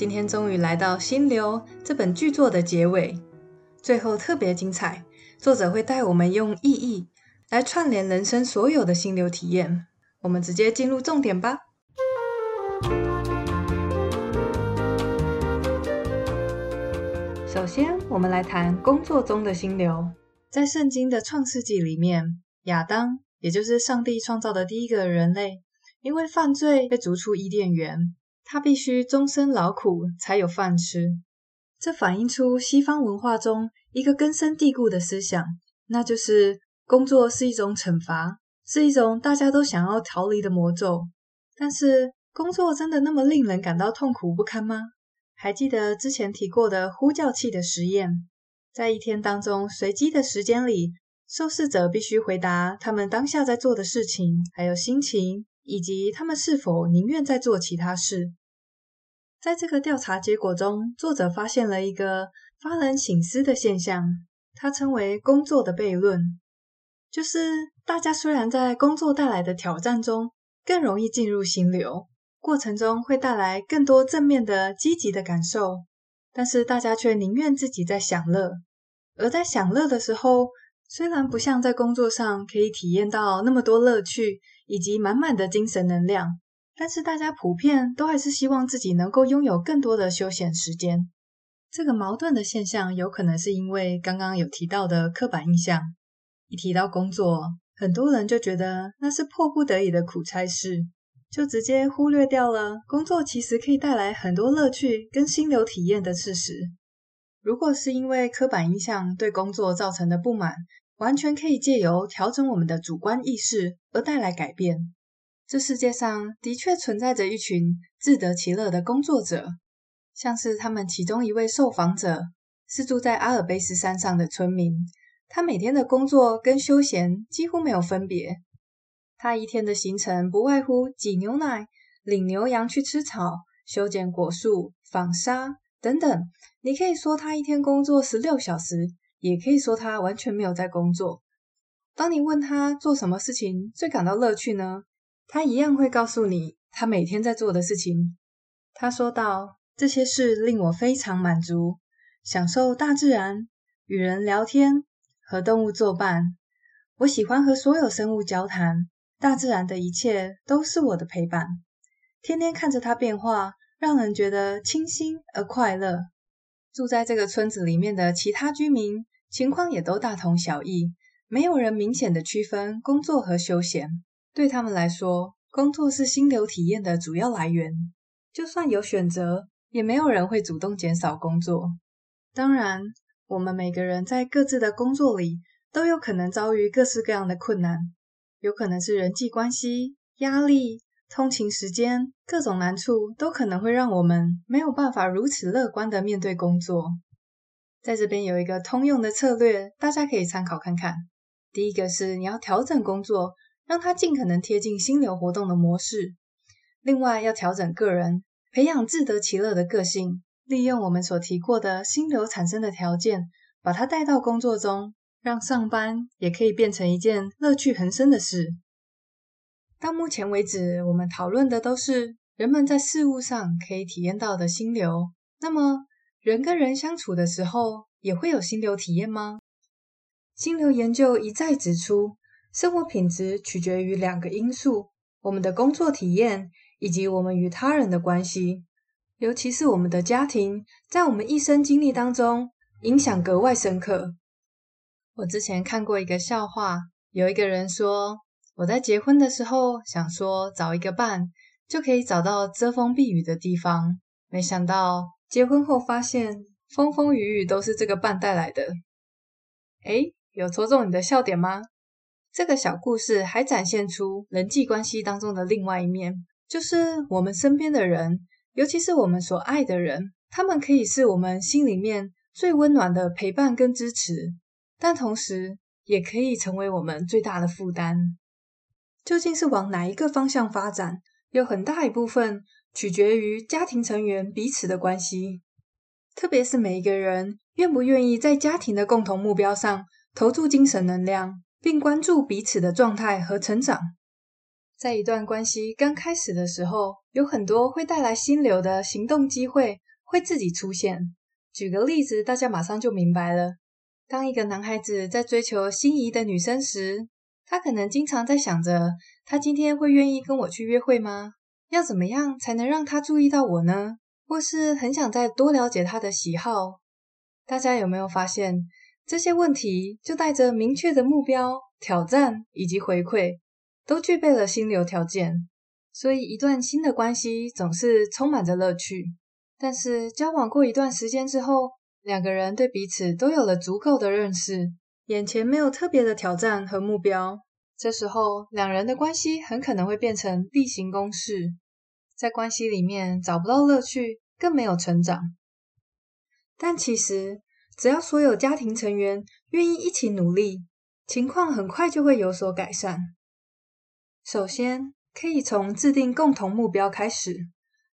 今天终于来到《心流》这本巨作的结尾，最后特别精彩。作者会带我们用意义来串联人生所有的心流体验。我们直接进入重点吧。首先，我们来谈工作中的心流。在圣经的创世纪里面，亚当，也就是上帝创造的第一个人类，因为犯罪被逐出伊甸园。他必须终身劳苦才有饭吃，这反映出西方文化中一个根深蒂固的思想，那就是工作是一种惩罚，是一种大家都想要逃离的魔咒。但是，工作真的那么令人感到痛苦不堪吗？还记得之前提过的呼叫器的实验，在一天当中随机的时间里，受试者必须回答他们当下在做的事情，还有心情，以及他们是否宁愿再做其他事。在这个调查结果中，作者发现了一个发人省思的现象，他称为“工作的悖论”，就是大家虽然在工作带来的挑战中更容易进入心流，过程中会带来更多正面的积极的感受，但是大家却宁愿自己在享乐，而在享乐的时候，虽然不像在工作上可以体验到那么多乐趣以及满满的精神能量。但是大家普遍都还是希望自己能够拥有更多的休闲时间。这个矛盾的现象有可能是因为刚刚有提到的刻板印象。一提到工作，很多人就觉得那是迫不得已的苦差事，就直接忽略掉了工作其实可以带来很多乐趣跟心流体验的事实。如果是因为刻板印象对工作造成的不满，完全可以借由调整我们的主观意识而带来改变。这世界上的确存在着一群自得其乐的工作者，像是他们其中一位受访者是住在阿尔卑斯山上的村民，他每天的工作跟休闲几乎没有分别。他一天的行程不外乎挤牛奶、领牛羊去吃草、修剪果树、纺纱等等。你可以说他一天工作十六小时，也可以说他完全没有在工作。当你问他做什么事情最感到乐趣呢？他一样会告诉你他每天在做的事情。他说道：“这些事令我非常满足，享受大自然，与人聊天，和动物作伴。我喜欢和所有生物交谈，大自然的一切都是我的陪伴。天天看着它变化，让人觉得清新而快乐。”住在这个村子里面的其他居民情况也都大同小异，没有人明显的区分工作和休闲。对他们来说，工作是心流体验的主要来源。就算有选择，也没有人会主动减少工作。当然，我们每个人在各自的工作里都有可能遭遇各式各样的困难，有可能是人际关系、压力、通勤时间，各种难处都可能会让我们没有办法如此乐观地面对工作。在这边有一个通用的策略，大家可以参考看看。第一个是你要调整工作。让他尽可能贴近心流活动的模式。另外，要调整个人，培养自得其乐的个性，利用我们所提过的心流产生的条件，把它带到工作中，让上班也可以变成一件乐趣横生的事。到目前为止，我们讨论的都是人们在事物上可以体验到的心流。那么，人跟人相处的时候，也会有心流体验吗？心流研究一再指出，生活品质取决于两个因素：我们的工作体验以及我们与他人的关系，尤其是我们的家庭，在我们一生经历当中影响格外深刻。我之前看过一个笑话，有一个人说：“我在结婚的时候想说找一个伴，就可以找到遮风避雨的地方，没想到结婚后发现风风雨雨都是这个伴带来的。”诶，有戳中你的笑点吗？这个小故事还展现出人际关系当中的另外一面，就是我们身边的人，尤其是我们所爱的人，他们可以是我们心里面最温暖的陪伴跟支持，但同时也可以成为我们最大的负担。究竟是往哪一个方向发展，有很大一部分取决于家庭成员彼此的关系，特别是每一个人愿不愿意在家庭的共同目标上投注精神能量。并关注彼此的状态和成长。在一段关系刚开始的时候，有很多会带来心流的行动机会会自己出现。举个例子，大家马上就明白了。当一个男孩子在追求心仪的女生时，他可能经常在想着：他今天会愿意跟我去约会吗？要怎么样才能让他注意到我呢？或是很想再多了解他的喜好。大家有没有发现，这些问题就带着明确的目标、挑战以及回馈，都具备了心流条件。所以，一段新的关系总是充满着乐趣。但是，交往过一段时间之后，两个人对彼此都有了足够的认识，眼前没有特别的挑战和目标。这时候，两人的关系很可能会变成例行公事，在关系里面找不到乐趣，更没有成长。但其实，只要所有家庭成员愿意一起努力，情况很快就会有所改善。首先，可以从制定共同目标开始，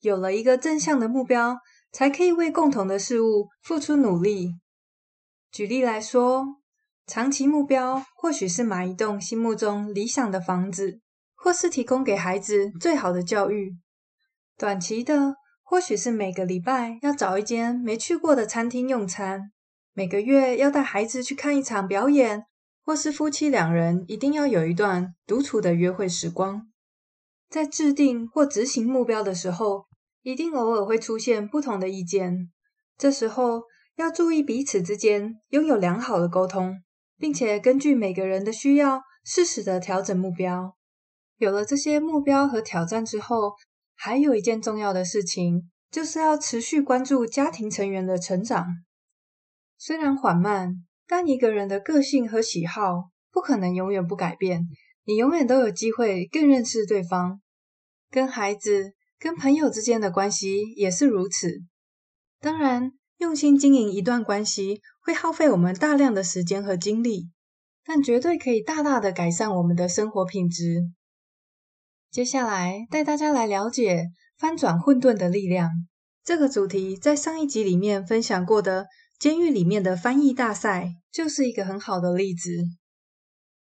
有了一个正向的目标，才可以为共同的事物付出努力。举例来说，长期目标或许是买一栋心目中理想的房子，或是提供给孩子最好的教育；短期的，或许是每个礼拜要找一间没去过的餐厅用餐，每个月要带孩子去看一场表演，或是夫妻两人一定要有一段独处的约会时光。在制定或执行目标的时候，一定偶尔会出现不同的意见。这时候要注意彼此之间拥有良好的沟通，并且根据每个人的需要，适时的调整目标。有了这些目标和挑战之后，还有一件重要的事情，就是要持续关注家庭成员的成长。虽然缓慢，但一个人的个性和喜好不可能永远不改变。你永远都有机会更认识对方，跟孩子、跟朋友之间的关系也是如此。当然，用心经营一段关系会耗费我们大量的时间和精力，但绝对可以大大的改善我们的生活品质。接下来带大家来了解翻转混沌的力量。这个主题在上一集里面分享过的监狱里面的翻译大赛，就是一个很好的例子。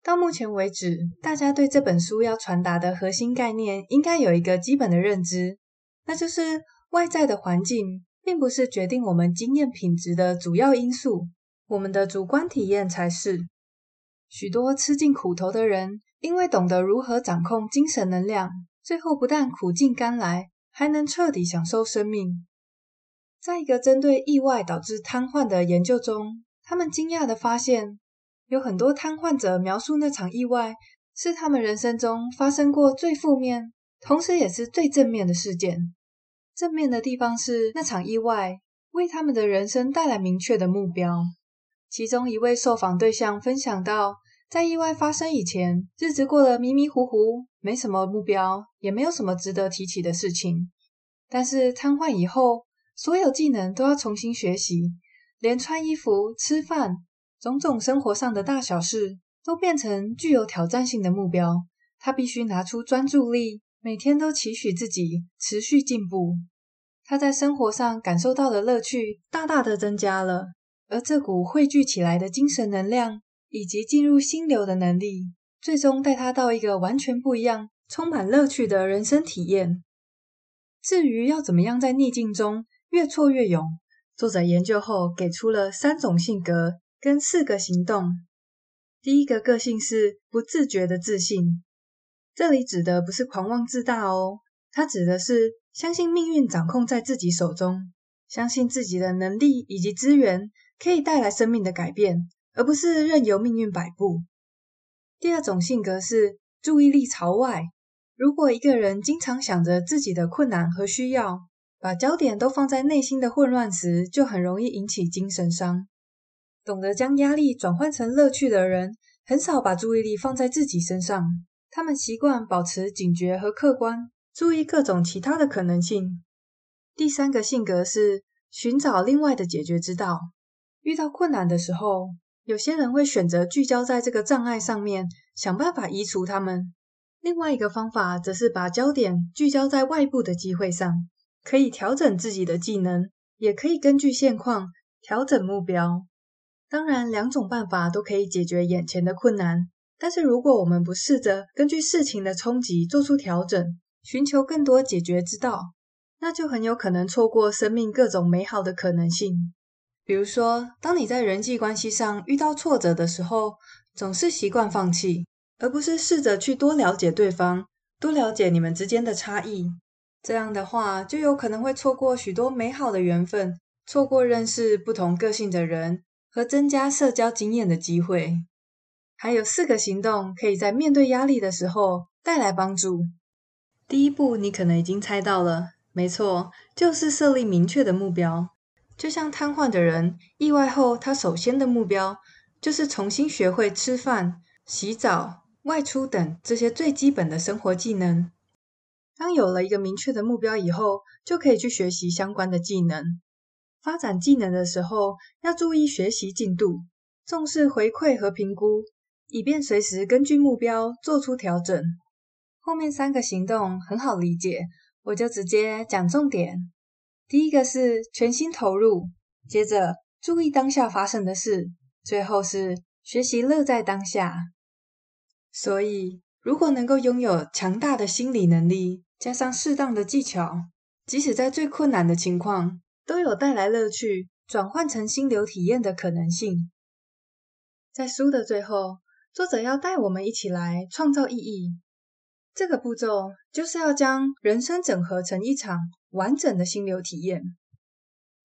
到目前为止，大家对这本书要传达的核心概念应该有一个基本的认知，那就是外在的环境并不是决定我们经验品质的主要因素，我们的主观体验才是。许多吃尽苦头的人，因为懂得如何掌控精神能量，最后不但苦尽甘来，还能彻底享受生命。在一个针对意外导致瘫痪的研究中，他们惊讶地发现，有很多瘫痪者描述那场意外是他们人生中发生过最负面，同时也是最正面的事件。正面的地方是那场意外为他们的人生带来明确的目标。其中一位受访对象分享到，在意外发生以前，日子过得迷迷糊糊，没什么目标，也没有什么值得提起的事情。但是瘫痪以后，所有技能都要重新学习，连穿衣服、吃饭。种种生活上的大小事都变成具有挑战性的目标，他必须拿出专注力，每天都期许自己持续进步。他在生活上感受到的乐趣大大的增加了，而这股汇聚起来的精神能量以及进入心流的能力，最终带他到一个完全不一样、充满乐趣的人生体验。至于要怎么样在逆境中越挫越勇，作者研究后给出了三种性格。跟四个行动。第一个个性是不自觉的自信，这里指的不是狂妄自大哦，它指的是相信命运掌控在自己手中，相信自己的能力以及资源可以带来生命的改变，而不是任由命运摆布。第二种性格是注意力朝外，如果一个人经常想着自己的困难和需要，把焦点都放在内心的混乱时，就很容易引起精神伤。懂得将压力转换成乐趣的人，很少把注意力放在自己身上。他们习惯保持警觉和客观，注意各种其他的可能性。第三个性格是寻找另外的解决之道。遇到困难的时候，有些人会选择聚焦在这个障碍上面，想办法移除它们。另外一个方法则是把焦点聚焦在外部的机会上，可以调整自己的技能，也可以根据现况调整目标。当然，两种办法都可以解决眼前的困难。但是，如果我们不试着根据事情的冲击做出调整，寻求更多解决之道，那就很有可能错过生命各种美好的可能性。比如说，当你在人际关系上遇到挫折的时候，总是习惯放弃，而不是试着去多了解对方，多了解你们之间的差异。这样的话，就有可能会错过许多美好的缘分，错过认识不同个性的人和增加社交经验的机会。还有四个行动可以在面对压力的时候带来帮助。第一步，你可能已经猜到了，没错，就是设立明确的目标。就像瘫痪的人意外后，他首先的目标就是重新学会吃饭、洗澡、外出等这些最基本的生活技能。当有了一个明确的目标以后，就可以去学习相关的技能。发展技能的时候，要注意学习进度，重视回馈和评估，以便随时根据目标做出调整。后面三个行动很好理解，我就直接讲重点。第一个是全心投入，接着注意当下发生的事，最后是学习乐在当下。所以，如果能够拥有强大的心理能力，加上适当的技巧，即使在最困难的情况，都有带来乐趣、转换成心流体验的可能性。在书的最后，作者要带我们一起来创造意义。这个步骤就是要将人生整合成一场完整的心流体验。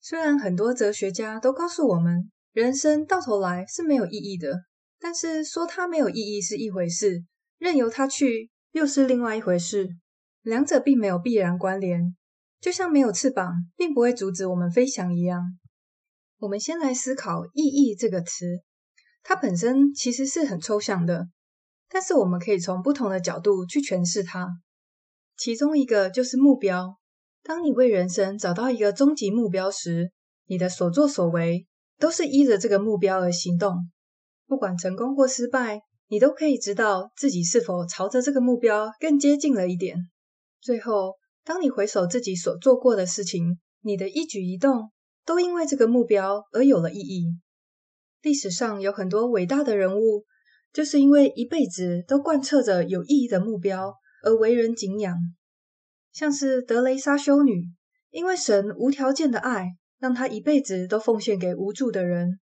虽然很多哲学家都告诉我们，人生到头来是没有意义的，但是说它没有意义是一回事，任由它去又是另外一回事。两者并没有必然关联，就像没有翅膀并不会阻止我们飞翔一样。我们先来思考“意义”这个词，它本身其实是很抽象的。但是我们可以从不同的角度去诠释它，其中一个就是目标。当你为人生找到一个终极目标时，你的所作所为都是依着这个目标而行动。不管成功或失败，你都可以知道自己是否朝着这个目标更接近了一点。最后，当你回首自己所做过的事情，你的一举一动都因为这个目标而有了意义。历史上有很多伟大的人物。就是因为一辈子都贯彻着有意义的目标而为人敬仰，像是德雷莎修女，因为神无条件的爱，让她一辈子都奉献给无助的人。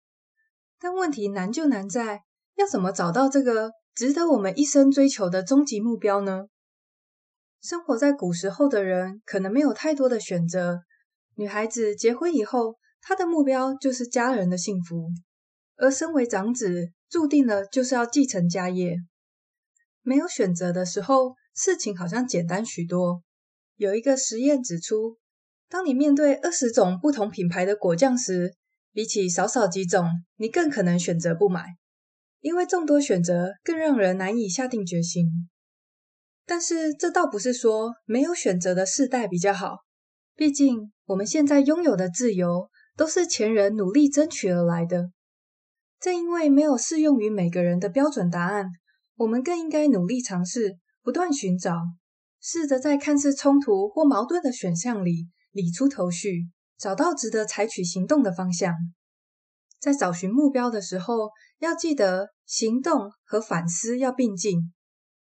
但问题难就难在，要怎么找到这个值得我们一生追求的终极目标呢？生活在古时候的人可能没有太多的选择，女孩子结婚以后，她的目标就是家人的幸福。而身为长子，注定了就是要继承家业。没有选择的时候，事情好像简单许多。有一个实验指出，当你面对二十种不同品牌的果酱时，比起少少几种，你更可能选择不买，因为众多选择更让人难以下定决心。但是这倒不是说没有选择的世代比较好，毕竟我们现在拥有的自由，都是前人努力争取而来的。正因为没有适用于每个人的标准答案，我们更应该努力尝试，不断寻找，试着在看似冲突或矛盾的选项里理出头绪，找到值得采取行动的方向。在找寻目标的时候，要记得行动和反思要并进，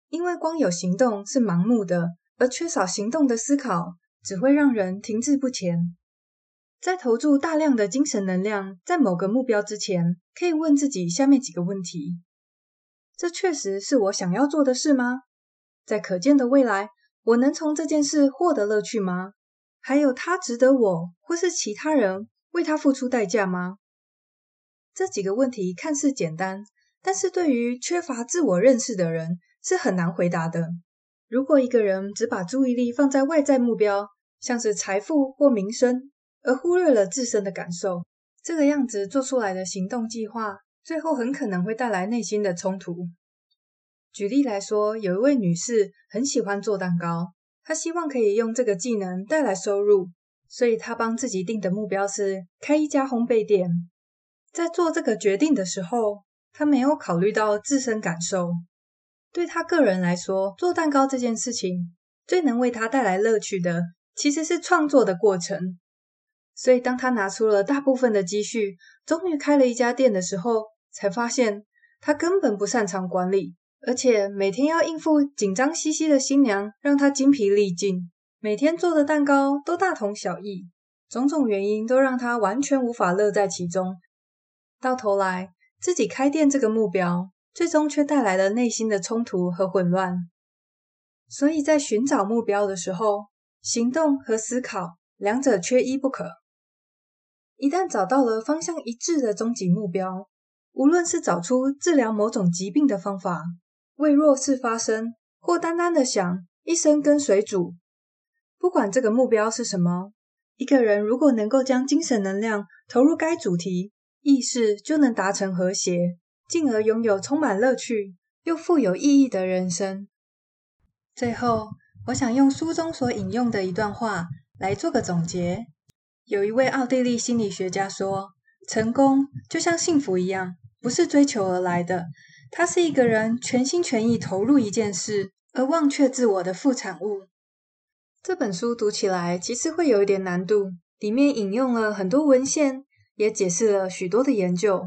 因为光有行动是盲目的，而缺少行动的思考只会让人停滞不前。在投注大量的精神能量在某个目标之前，可以问自己下面几个问题：这确实是我想要做的事吗？在可见的未来，我能从这件事获得乐趣吗？还有，它值得我或是其他人为它付出代价吗？这几个问题看似简单，但是对于缺乏自我认识的人是很难回答的。如果一个人只把注意力放在外在目标，像是财富或名声，而忽略了自身的感受，这个样子做出来的行动计划，最后很可能会带来内心的冲突。举例来说，有一位女士很喜欢做蛋糕，她希望可以用这个技能带来收入，所以她帮自己定的目标是开一家烘焙店。在做这个决定的时候，他没有考虑到自身感受。对他个人来说，做蛋糕这件事情最能为他带来乐趣的，其实是创作的过程。所以，当他拿出了大部分的积蓄，终于开了一家店的时候，才发现他根本不擅长管理，而且每天要应付紧张兮兮的新娘，让他精疲力尽。每天做的蛋糕都大同小异，种种原因都让他完全无法乐在其中。到头来，自己开店这个目标，最终却带来了内心的冲突和混乱。所以在寻找目标的时候，行动和思考两者缺一不可。一旦找到了方向一致的终极目标，无论是找出治疗某种疾病的方法，为弱势发声，或单单的想一生跟随主。不管这个目标是什么，一个人如果能够将精神能量投入该主题，意识就能达成和谐，进而拥有充满乐趣又富有意义的人生。最后，我想用书中所引用的一段话来做个总结。有一位奥地利心理学家说：“成功就像幸福一样，不是追求而来的，它是一个人全心全意投入一件事而忘却自我的副产物。”这本书读起来其实会有一点难度，里面引用了很多文献，也解释了许多的研究，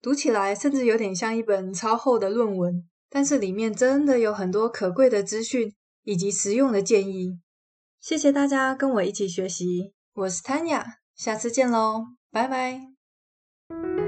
读起来甚至有点像一本超厚的论文。但是里面真的有很多可贵的资讯以及实用的建议。谢谢大家跟我一起学习，我是 Tanya，下次见喽，拜拜。